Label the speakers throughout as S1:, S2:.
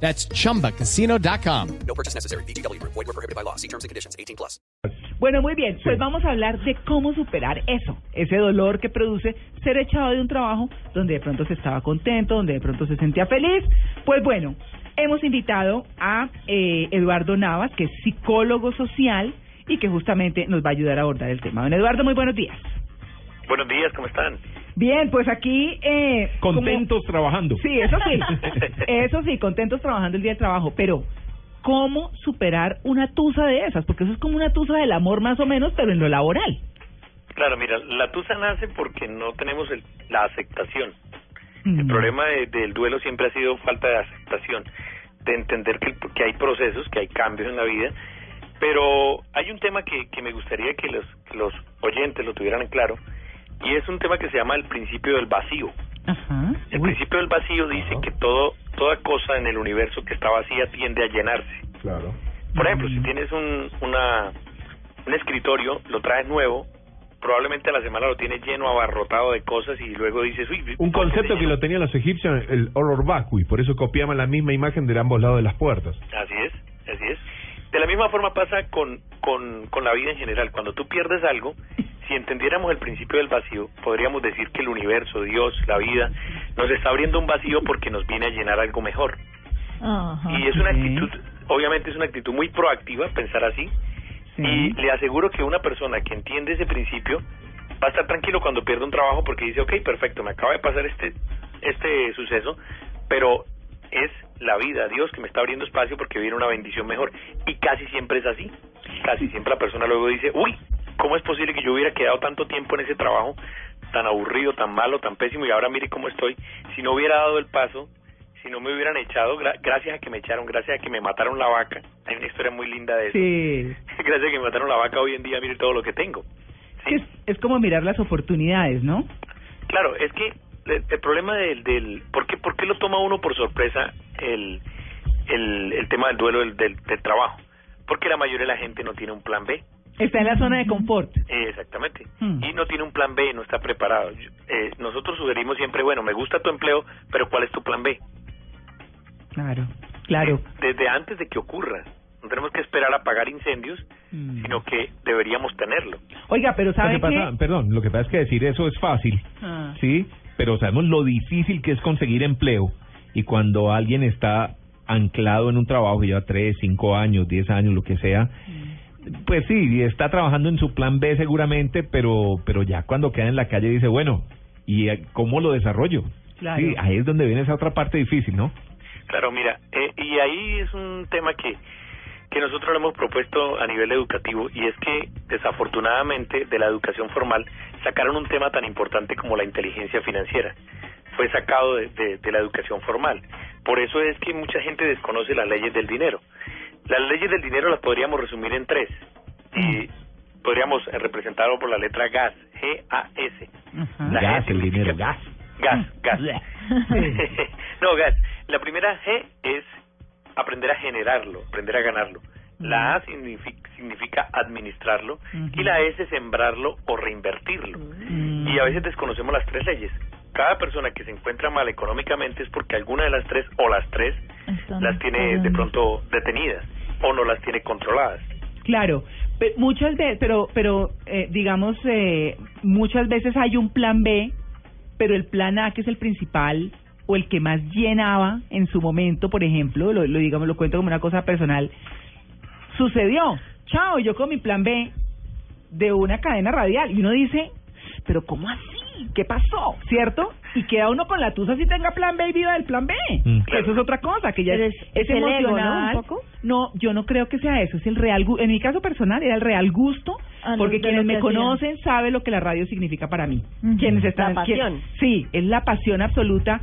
S1: That's chumbacasino.com.
S2: No purchase necessary. BGW. Void were prohibited by law. See terms and conditions. 18 plus.
S3: Bueno, muy bien, pues vamos a hablar de cómo superar eso, ese dolor que produce ser echado de un trabajo donde de pronto se estaba contento, donde de pronto se sentía feliz. Pues bueno, hemos invitado a eh, Eduardo Navas, que es psicólogo social y que justamente nos va a ayudar a abordar el tema. Don Eduardo, muy buenos días.
S4: Buenos días, ¿cómo están?
S3: Bien, pues aquí... Eh, como-
S5: Contentos trabajando.
S3: Sí, eso sí, eso sí, contentos trabajando el día del trabajo, pero ¿cómo superar una tusa de esas? Porque eso es como una tusa del amor más o menos, pero en lo laboral.
S4: Claro, mira, la tusa nace porque no tenemos el- la aceptación. El
S3: Mm.
S4: problema de- del duelo siempre ha sido falta de aceptación, de entender que, que hay procesos, que hay cambios en la vida, pero hay un tema que, que me gustaría que los, que los oyentes lo tuvieran en claro, y es un tema que se llama el principio del vacío.
S3: Ajá.
S4: El
S3: Uy.
S4: principio del vacío dice que todo toda cosa en el universo que está vacía tiende a llenarse.
S5: Claro.
S4: Por ejemplo, si tienes un, una, un escritorio, lo traes nuevo, probablemente a la semana lo tienes lleno, abarrotado de cosas y luego dices, uy,
S5: Un
S4: ¿por qué
S5: concepto que lo tenían los egipcios, el horror vacui, por eso copiaban la misma imagen de ambos lados de las puertas.
S4: Así es, así es. De la misma forma pasa con, con, con la vida en general. Cuando tú pierdes algo, si entendiéramos el principio del vacío, podríamos decir que el universo, Dios, la vida, nos está abriendo un vacío porque nos viene a llenar algo mejor. y es una actitud, obviamente es una actitud muy proactiva pensar así,
S3: Sí.
S4: Y le aseguro que una persona que entiende ese principio va a estar tranquilo cuando pierde un trabajo porque dice, ok, perfecto, me acaba de pasar este, este suceso, pero es la vida, Dios que me está abriendo espacio porque viene una bendición mejor. Y casi siempre es así. Casi siempre la persona luego dice, uy, ¿cómo es posible que yo hubiera quedado tanto tiempo en ese trabajo tan aburrido, tan malo, tan pésimo y ahora mire cómo estoy? Si no hubiera dado el paso, si no me hubieran echado, gra- gracias a que me echaron, gracias a que me mataron la vaca. Hay una historia muy linda de eso.
S3: Sí.
S4: Gracias a que me mataron la vaca hoy en día, mire todo lo que tengo. Sí,
S3: Es, es como mirar las oportunidades, ¿no?
S4: claro, es que el, el problema del, del ¿por, qué, ¿por qué lo toma uno por sorpresa el, el, el tema del duelo del, del, del trabajo? Porque la mayoría de la gente no tiene un plan B.
S3: Está en la zona de confort.
S4: Eh, exactamente.
S3: Hmm.
S4: Y no tiene un plan B, no está preparado. Eh, nosotros sugerimos siempre, bueno, me gusta tu empleo, pero ¿cuál es tu plan B?
S3: Claro, claro.
S4: Desde antes de que ocurra. No tenemos que esperar a apagar incendios,
S3: Mm.
S4: sino que deberíamos tenerlo.
S3: Oiga, pero ¿sabe
S5: que
S3: qué?
S5: perdón, lo que pasa es que decir eso es fácil,
S3: Ah.
S5: ¿sí? Pero sabemos lo difícil que es conseguir empleo y cuando alguien está anclado en un trabajo, lleva tres, cinco años, diez años, lo que sea, pues sí, está trabajando en su plan B seguramente, pero, pero ya cuando queda en la calle dice, bueno, ¿y eh, cómo lo desarrollo?
S3: Claro.
S5: Sí, ahí es donde viene esa otra parte difícil, ¿no?
S4: Claro, mira, eh, y ahí es un tema que, que nosotros lo hemos propuesto a nivel educativo y es que desafortunadamente de la educación formal sacaron un tema tan importante como la inteligencia financiera. Fue sacado de, de- de la educación formal. Por eso es que mucha gente desconoce las leyes del dinero. Las leyes del dinero las podríamos resumir en tres y podríamos eh, representarlo por la letra GAS, G-A-S. La
S5: gas,
S4: G
S5: el dinero, gas.
S4: Gas, gas. No, gas. La primera G es aprender a generarlo, aprender a ganarlo. La A significa, significa administrarlo y la S sembrarlo o reinvertirlo.
S3: Mm.
S4: Y a veces desconocemos las tres leyes. Cada persona que se encuentra mal económicamente es porque alguna de las tres o las tres las tiene de pronto detenidas o no las tiene controladas.
S3: Claro, pe- muchas veces, pero, pero eh, digamos, eh, muchas veces hay un plan B, pero el plan A, que es el principal o el que más llenaba en su momento, por ejemplo, lo, digamos, lo cuento como una cosa personal, sucedió. Chao, yo con mi plan B de una cadena radial y uno dice, pero ¿cómo? ¿Qué pasó? ¿Cierto? Y queda uno con la tusa si tenga plan B y viva del plan B.
S5: Mm.
S3: Que Eso es otra cosa, que ya es,
S6: es-
S3: es
S6: es el ego, ¿no?
S3: emocional.
S6: Un poco.
S3: No, yo no creo que sea eso, es el real en mi caso personal era el real gusto,
S6: Ah, no,
S3: porque quienes me
S6: que
S3: conocen saben lo que la radio significa para mí. Quienes están
S6: La
S3: quien-
S6: pasión.
S3: sí, es la pasión absoluta.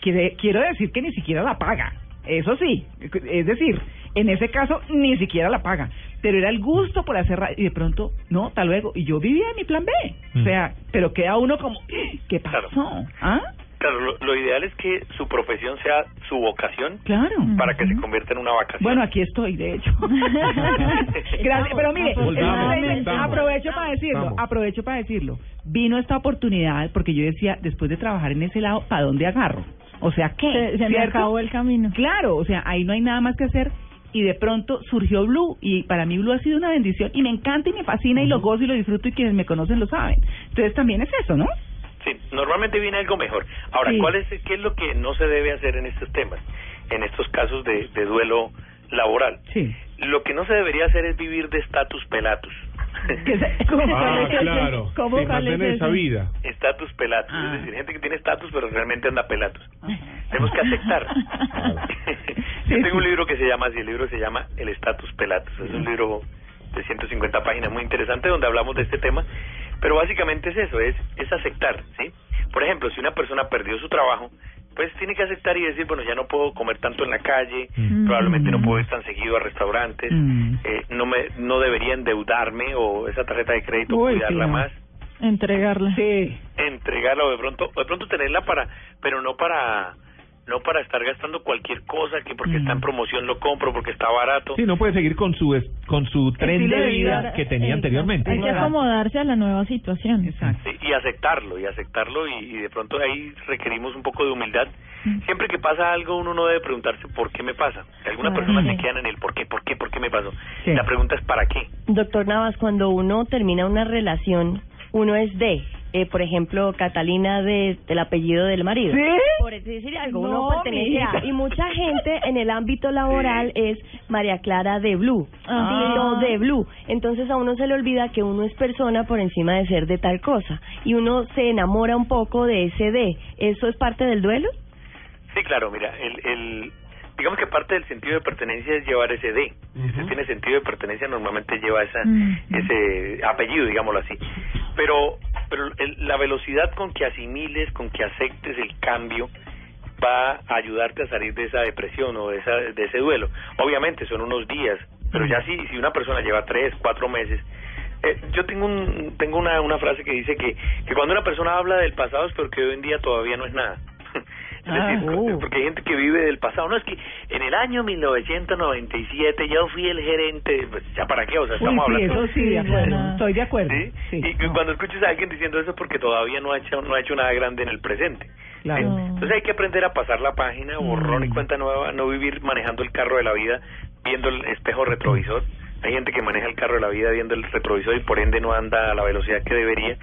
S3: Quiere- quiero decir que ni siquiera la paga. Eso sí, es decir, en ese caso ni siquiera la paga. Pero era el gusto por hacer radio y de pronto, no, hasta luego. Y yo vivía en mi plan B. O sea, pero queda uno como, ¿qué
S4: Claro.
S3: pasó? ¿Ah?
S4: Claro, lo, lo ideal es que su profesión sea su vocación
S3: Claro.
S4: para que se convierta en una vacación.
S3: Bueno, aquí estoy, de hecho. Gracias, pero mire, aprovecho para decirlo, aprovecho para decirlo. Vino esta oportunidad porque yo decía, después de trabajar en ese lado, ¿para dónde agarro? O sea, ¿qué?
S6: Se, se me acabó el camino.
S3: Claro, o sea, ahí no hay nada más que hacer y de pronto surgió Blue y para mí Blue ha sido una bendición y me encanta y me fascina y lo gozo y lo disfruto y quienes me conocen lo saben. Entonces también es eso, ¿no?
S4: Sí, normalmente viene algo mejor. Ahora,
S3: Sí.
S4: ¿cuál es, ¿qué es lo que no se debe hacer en estos temas, en estos casos de, de duelo laboral?
S3: Sí.
S4: Lo que no se debería hacer es vivir de status pelatus.
S3: ¿cómo-
S7: Ah, claro.
S3: ¿Cómo
S7: Sí, mantener esa vida.
S4: Estatus pelatus,
S3: Ah.
S4: es decir, gente que tiene estatus pero realmente anda pelatus. Tenemos que aceptar. Yo tengo un libro que se llama así, el libro se llama El estatus pelatus. Es un libro de 150 páginas muy interesante donde hablamos de este tema, pero básicamente es eso, es es aceptar, ¿sí? Por ejemplo, si una persona perdió su trabajo, pues tiene que aceptar y decir, bueno, ya no puedo comer tanto en la calle,
S5: Mm.
S4: probablemente no puedo ir tan seguido a restaurantes,
S3: Mm.
S4: eh, no me no debería endeudarme o esa tarjeta de crédito
S3: Uy,
S4: cuidarla más
S6: Entregarla.
S3: Sí.
S4: entregarla o de pronto o de pronto tenerla para pero no para no para estar gastando cualquier cosa que porque está en
S3: Mm.
S4: promoción lo compro porque está barato
S5: Sí, no puede seguir con su es- con su tren de vida
S3: vida.
S5: que tenía anteriormente.
S6: Hay que acomodarse a la nueva situación.
S3: Exacto.
S4: Sí, y aceptarlo y aceptarlo y, y de pronto ahí requerimos un poco de humildad siempre que pasa algo uno no debe preguntarse por qué me pasa algunas personas se
S6: Sí.
S4: quedan en el por qué por qué por qué me pasó
S3: Sí.
S4: la pregunta es para qué
S8: Doctor Navas, cuando uno termina una relación, uno es de, eh, por ejemplo, Catalina de, del apellido del marido.
S3: ¿Sí?
S8: Por decir algo, uno
S3: No,
S8: pertenece a... Y mucha gente en el ámbito laboral es María Clara de Blue,
S6: Ah.
S8: Tito de Blue. Entonces a uno se le olvida que uno es persona por encima de ser de tal cosa. Y uno se enamora un poco de ese de. ¿Eso es parte del duelo?
S4: Sí, claro, mira, el, el, digamos que parte del sentido de pertenencia es llevar ese D. Si usted tiene sentido de pertenencia, normalmente lleva esa,
S6: Mm.
S4: ese apellido, digámoslo así. Pero, pero el- la velocidad con que asimiles, con que aceptes el cambio, va a ayudarte a salir de esa depresión o de, esa, de ese duelo. Obviamente son unos días, pero ya si, si una persona lleva tres, cuatro meses, eh, yo tengo un, tengo una, una frase que dice que, que cuando una persona habla del pasado es porque hoy en día todavía no es nada. Es
S3: Ah,
S4: decir, porque hay gente que vive del pasado. No, es que en el año 1997 yo fui el gerente. Pues, ¿Ya para qué? O sea,
S3: Uy,
S4: estamos
S3: sí,
S4: hablando.
S3: eso sí, de acuerdo. Estoy de acuerdo.
S4: ¿Sí?
S3: Sí,
S4: y
S3: no.
S4: cuando escuches a alguien diciendo eso es porque todavía no ha hecho no ha hecho nada grande en el presente.
S3: Claro.
S4: Entonces hay que aprender a pasar la página, borrón y
S3: Mm.
S4: cuenta nueva, no vivir manejando el carro de la vida viendo el espejo retrovisor. Hay gente que maneja el carro de la vida viendo el retrovisor y por ende no anda a la velocidad que debería.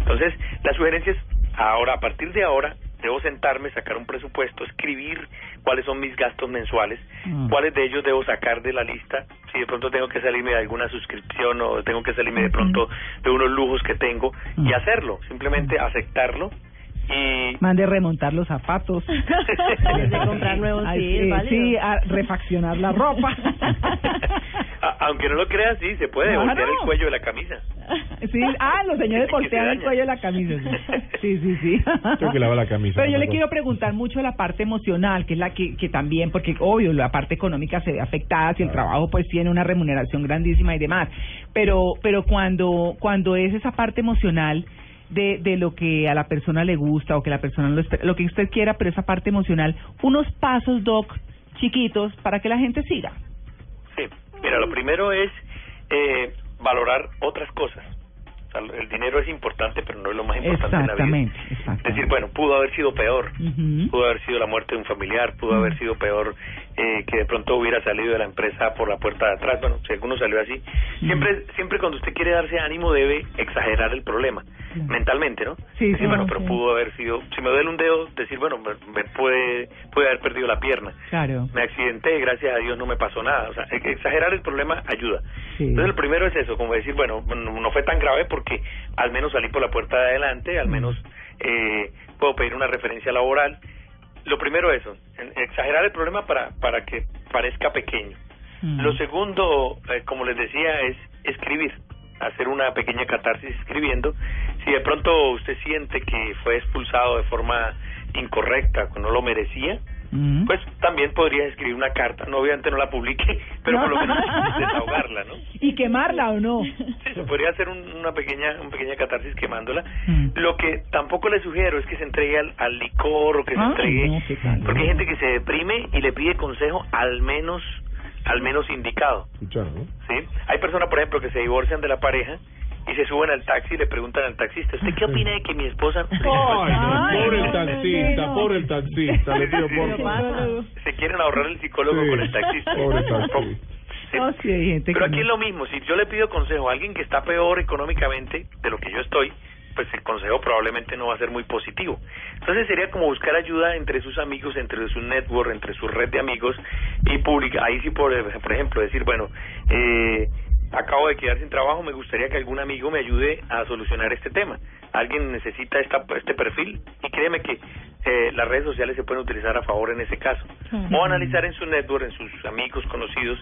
S4: Entonces, la sugerencia es ahora, a partir de ahora, debo sentarme, sacar un presupuesto, escribir cuáles son mis gastos mensuales,
S3: Mm.
S4: cuáles de ellos debo sacar de la lista, si de pronto tengo que salirme de alguna suscripción o tengo que salirme de pronto de unos lujos que tengo y
S3: Mm.
S4: hacerlo, simplemente aceptarlo y
S3: Mande remontar los zapatos.
S8: De comprar nuevos,
S3: Ay,
S8: sí, es
S3: sí, a refaccionar la ropa.
S4: Aunque no lo creas, sí, se puede
S3: Claro.
S4: voltear el cuello de la camisa.
S3: Sí, ah, los señores voltean el cuello de la camisa. Sí, sí, sí. sí.
S7: Tengo que lavar la camisa.
S3: Pero yo le quiero preguntar mucho la parte emocional, que es la que, que también, porque obvio, la parte económica se ve afectada si el trabajo pues tiene una remuneración grandísima y demás. Pero, pero cuando, cuando es esa parte emocional de, de lo que a la persona le gusta o que la persona lo espera, lo que usted quiera, pero esa parte emocional, unos pasos, Doc, chiquitos, para que la gente siga.
S4: Sí, mira, lo primero es eh, valorar otras cosas. O sea, el dinero es importante, pero no es lo más importante en la vida.
S3: Exactamente, exactamente.
S4: Decir, bueno, pudo haber sido peor. Pudo haber sido la muerte de un familiar, pudo haber sido peor eh, que de pronto hubiera salido de la empresa por la puerta de atrás. Bueno, si alguno salió así. Siempre, siempre cuando usted quiere darse ánimo debe exagerar el problema, mentalmente, ¿no?
S3: Sí,
S4: Decir,
S3: sí.
S4: bueno, pero pudo haber sido, si me duele un dedo, decir, bueno, me, me puede, puede haber perdido la pierna.
S3: Claro.
S4: Me accidenté, gracias a Dios no me pasó nada. O sea, ex- exagerar el problema ayuda.
S3: Sí.
S4: Entonces, el primero es eso, como decir, bueno, no, no fue tan grave porque al menos salí por la puerta de adelante, al menos eh, puedo pedir una referencia laboral. Lo primero es eso, exagerar el problema para, para que parezca pequeño.
S3: Mm.
S4: Lo segundo, eh, como les decía, es escribir, hacer una pequeña catarsis escribiendo. Si de pronto usted siente que fue expulsado de forma incorrecta, que no lo merecía,
S3: Mm.
S4: pues también podrías escribir una carta, no obviamente no la publique, pero por lo menos desahogarla, ¿no?
S3: ¿Y quemarla o no?
S4: Sí, se podría hacer un- una pequeña una pequeña catarsis quemándola.
S3: Mm.
S4: Lo que tampoco le sugiero es que se entregue al, al licor o que se entregue,
S3: no, qué tal.
S4: porque hay gente que se deprime y le pide consejo al menos al menos indicado. ¿sí? Hay personas, por ejemplo, que se divorcian de la pareja y se suben al taxi y le preguntan al taxista, ¿usted qué opina de que mi esposa
S7: Ay, no, pobre el taxista, pobre el taxista, le pido por
S4: se quieren ahorrar el psicólogo
S7: Sí,
S4: con el taxista?
S7: pobre taxista.
S4: Sí.
S3: No, sí, hay gente
S4: Pero aquí
S3: no.
S4: es lo mismo, si yo le pido consejo a alguien que está peor económicamente de lo que yo estoy, pues el consejo probablemente no va a ser muy positivo. Entonces sería como buscar ayuda entre sus amigos, entre su network, entre su red de amigos y pública. Ahí sí, por, por ejemplo, decir, bueno, eh, acabo de quedar sin trabajo, me gustaría que algún amigo me ayude a solucionar este tema. Alguien necesita esta, este perfil y créeme que eh, las redes sociales se pueden utilizar a favor en ese caso. O analizar en su network, en sus amigos conocidos,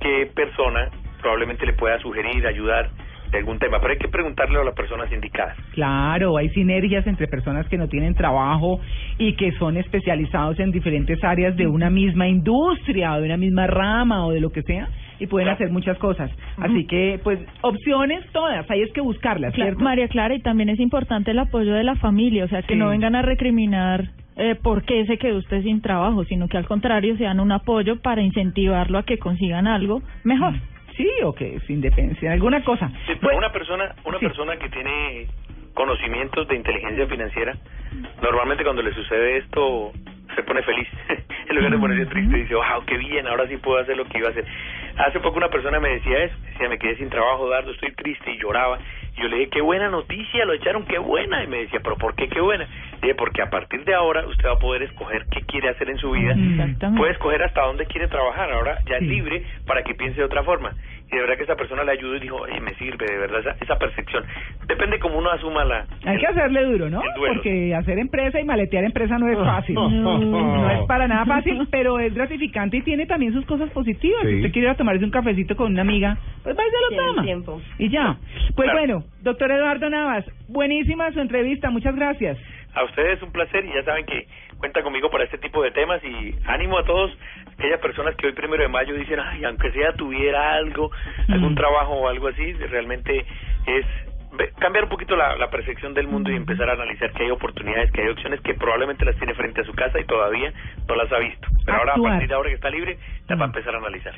S4: qué persona probablemente le pueda sugerir, ayudar de algún tema. Pero hay que preguntarle a las personas indicadas.
S3: Claro, hay sinergias entre personas que no tienen trabajo y que son especializados en diferentes áreas de una misma industria o de una misma rama o de lo que sea y pueden hacer muchas cosas. Así que, pues, opciones todas, hay es que buscarlas, ¿cierto?
S6: María Clara, y también es importante el apoyo de la familia, o sea, que
S3: Sí.
S6: no vengan a recriminar eh, por qué se quedó usted sin trabajo, sino que al contrario sean un apoyo para incentivarlo a que consigan algo mejor.
S3: Sí, o que es independencia, en alguna cosa.
S4: Sí, pero
S3: Bueno,
S4: una persona, una
S3: sí.
S4: persona que tiene conocimientos de inteligencia financiera, normalmente cuando le sucede esto se pone feliz. en lugar de ponerse triste, dice, wow, qué bien, ahora sí puedo hacer lo que iba a hacer. Hace poco una persona me decía eso, decía, me quedé sin trabajo, Dardo, estoy triste y lloraba. Y yo le dije, qué buena noticia, lo echaron, qué buena. Y me decía, pero ¿por qué qué buena? Porque a partir de ahora usted va a poder escoger qué quiere hacer en su vida. Puede escoger hasta dónde quiere trabajar. Ahora ya
S3: Sí.
S4: es libre para que piense de otra forma. Y de verdad que esa persona le ayudó y dijo, oye, me sirve, de verdad, esa, esa percepción. Depende cómo uno asuma la...
S3: Hay que hacerle duro, ¿no? Porque hacer empresa y maletear empresa no es fácil.
S7: No.
S3: No es para nada fácil, pero es gratificante y tiene también sus cosas positivas.
S7: Sí.
S3: Si usted quiere ir a tomarse un cafecito con una amiga, pues va y se lo toma.
S8: tiempo.
S3: Y ya. Pues
S4: Claro.
S3: bueno, doctor Eduardo Navas, buenísima su entrevista, muchas gracias.
S4: A ustedes un placer y ya saben que cuenta conmigo para este tipo de temas y ánimo a todos aquellas personas que hoy primero de mayo dicen, ay, aunque sea tuviera algo, algún
S3: Mm.
S4: trabajo o algo así, realmente es cambiar un poquito la, la percepción del mundo y empezar a analizar que hay oportunidades, que hay opciones que probablemente las tiene frente a su casa y todavía no las ha visto. Pero ahora, a partir de ahora que está libre, las va a
S3: Mm.
S4: empezar a analizar.